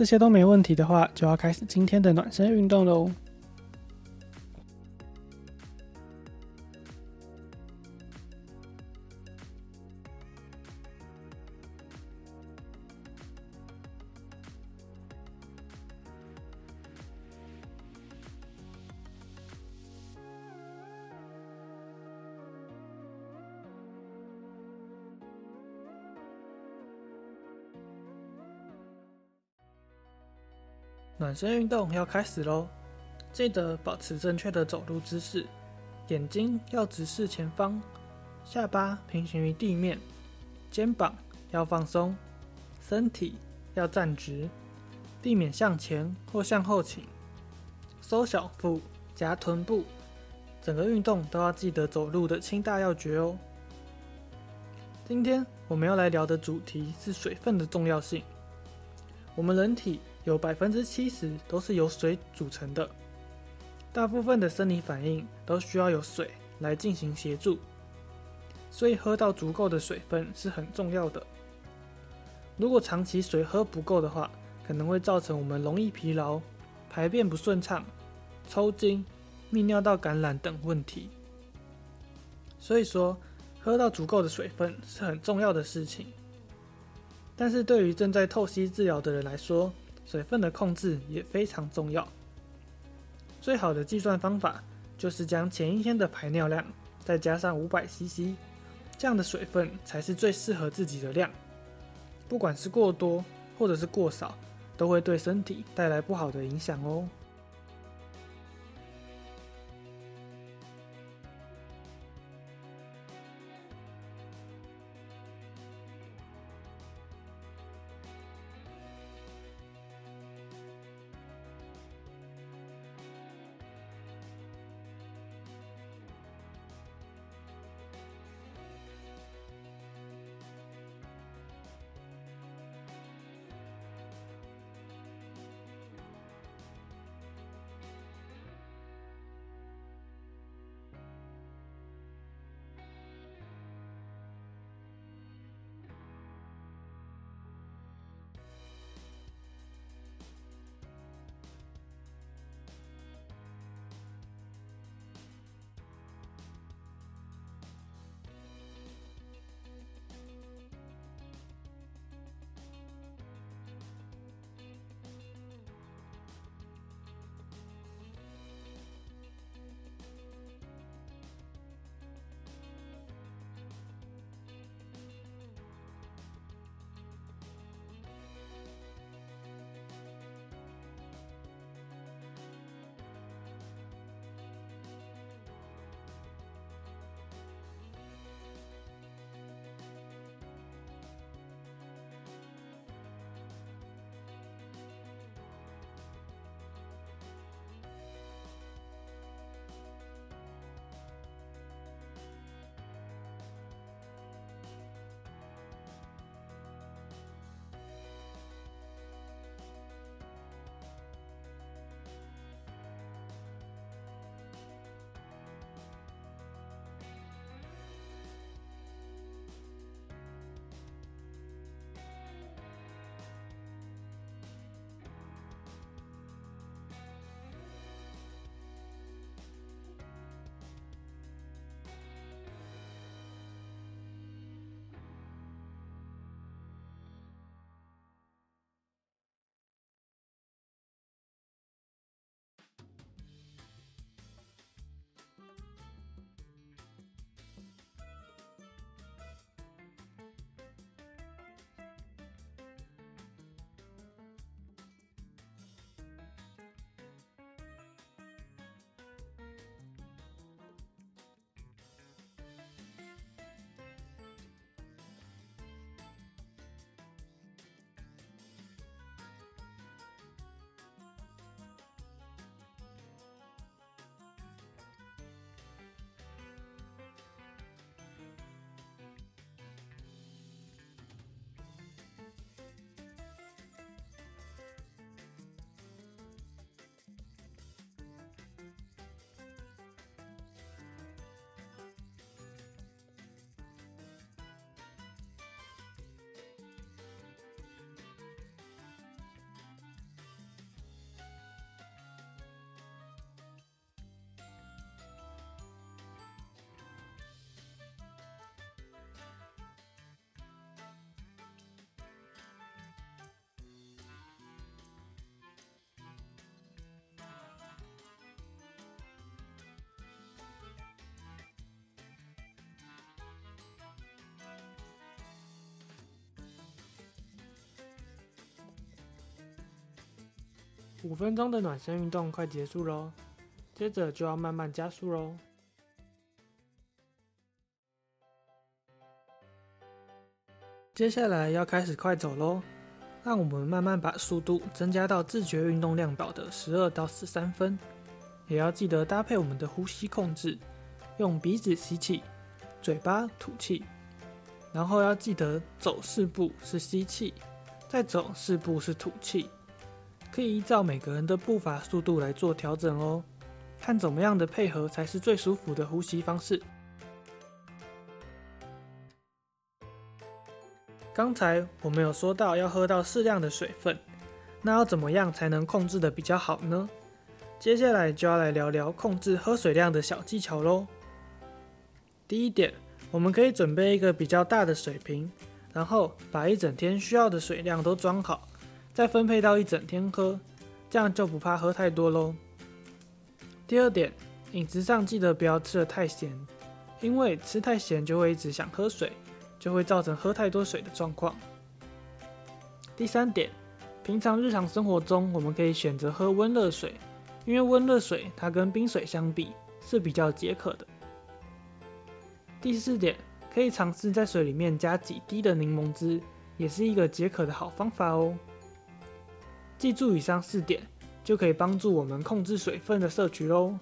这些都没问题的话，就要开始今天的暖身运动喽。暖身运动要开始喽！记得保持正确的走路姿势，眼睛要直视前方，下巴平行于地面，肩膀要放松，身体要站直，避免向前或向后倾，收小腹，夹臀部，整个运动都要记得走路的轻大要诀哦。今天我们要来聊的主题是水分的重要性。我们人体有百分之七十都是由水组成的，大部分的生理反应都需要有水来进行协助，所以喝到足够的水分是很重要的。如果长期水喝不够的话，可能会造成我们容易疲劳、排便不顺畅、抽筋、泌尿道感染等问题。所以说，喝到足够的水分是很重要的事情。但是对于正在透析治疗的人来说，水分的控制也非常重要。最好的计算方法就是将前一天的排尿量再加上五百 CC，这样的水分才是最适合自己的量。不管是过多或者是过少，都会对身体带来不好的影响哦。五分钟的暖身运动快结束喽，接着就要慢慢加速喽。接下来要开始快走喽，让我们慢慢把速度增加到自觉运动量表的十二到十三分，也要记得搭配我们的呼吸控制，用鼻子吸气，嘴巴吐气，然后要记得走四步是吸气，再走四步是吐气。可以依照每个人的步伐速度来做调整哦，看怎么样的配合才是最舒服的呼吸方式。刚才我们有说到要喝到适量的水分，那要怎么样才能控制的比较好呢？接下来就要来聊聊控制喝水量的小技巧喽。第一点，我们可以准备一个比较大的水瓶，然后把一整天需要的水量都装好。再分配到一整天喝，这样就不怕喝太多喽。第二点，饮食上记得不要吃的太咸，因为吃太咸就会一直想喝水，就会造成喝太多水的状况。第三点，平常日常生活中我们可以选择喝温热水，因为温热水它跟冰水相比是比较解渴的。第四点，可以尝试在水里面加几滴的柠檬汁，也是一个解渴的好方法哦。记住以上四点，就可以帮助我们控制水分的摄取喽。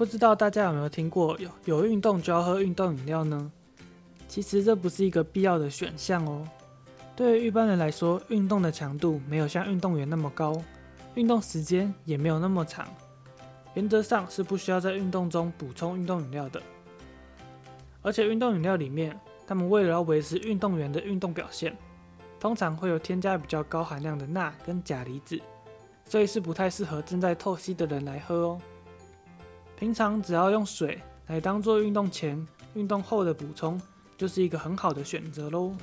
不知道大家有没有听过有有运动就要喝运动饮料呢？其实这不是一个必要的选项哦。对于一般人来说，运动的强度没有像运动员那么高，运动时间也没有那么长，原则上是不需要在运动中补充运动饮料的。而且运动饮料里面，他们为了要维持运动员的运动表现，通常会有添加比较高含量的钠跟钾离子，所以是不太适合正在透析的人来喝哦。平常只要用水来当做运动前、运动后的补充，就是一个很好的选择喽。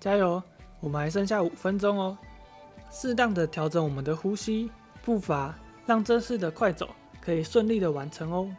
加油！我们还剩下五分钟哦。适当的调整我们的呼吸步伐，让这次的快走可以顺利的完成哦。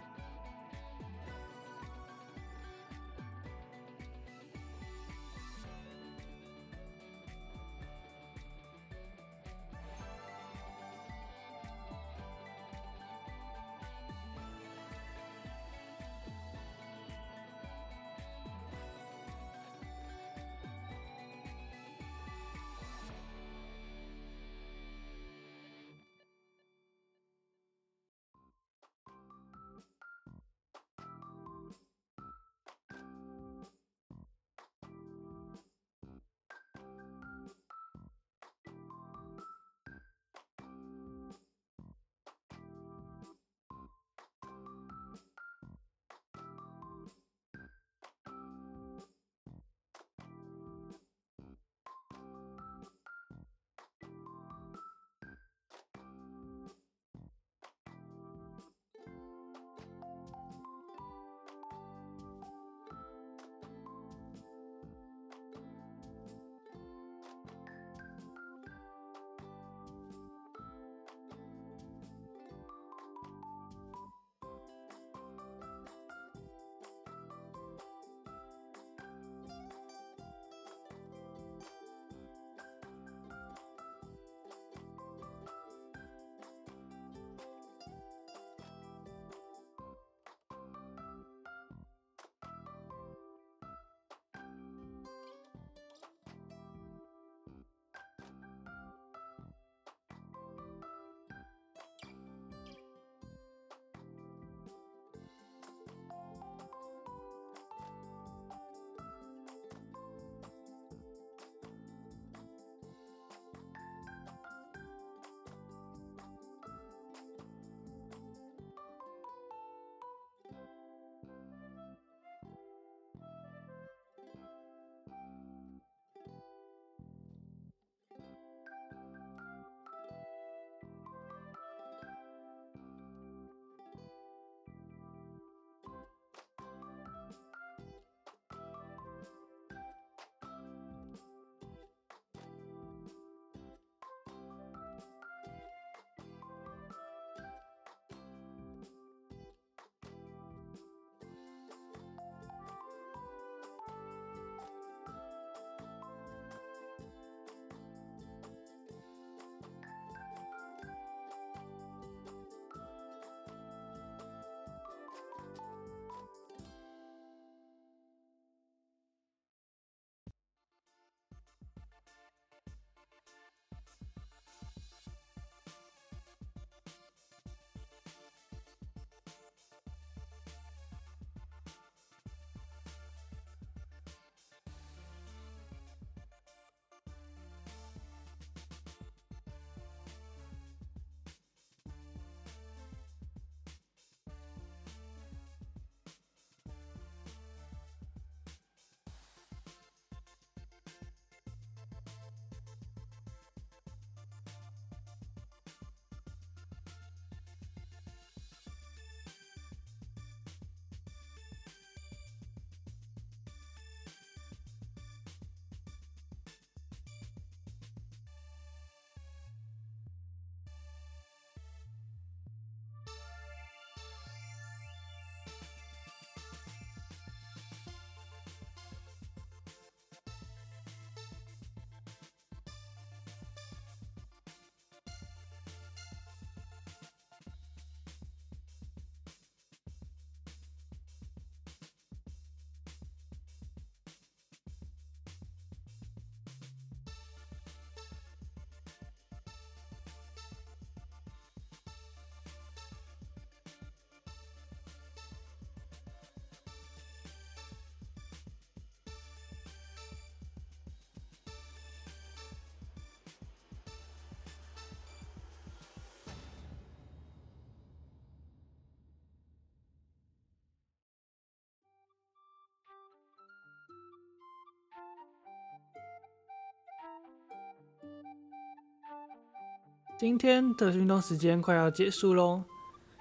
今天的运动时间快要结束喽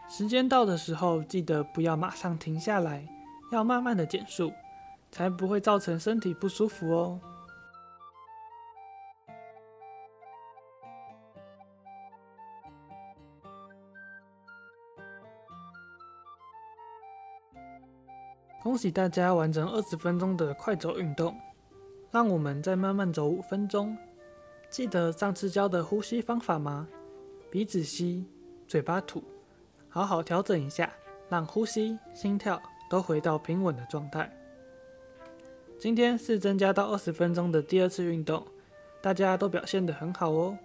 时间到的时候记得不要马上停下来要慢慢的减速才不会造成身体不舒服哦。恭喜大家完成二十分钟的快走运动让我们再慢慢走五分钟。记得上次教的呼吸方法吗？鼻子吸，嘴巴吐，好好调整一下，让呼吸、心跳都回到平稳的状态。今天是增加到二十分钟的第二次运动，大家都表现得很好哦。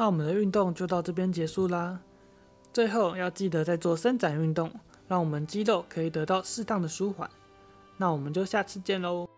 那我们的运动就到这边结束啦。最后要记得再做伸展运动，让我们肌肉可以得到适当的舒缓。那我们就下次见喽。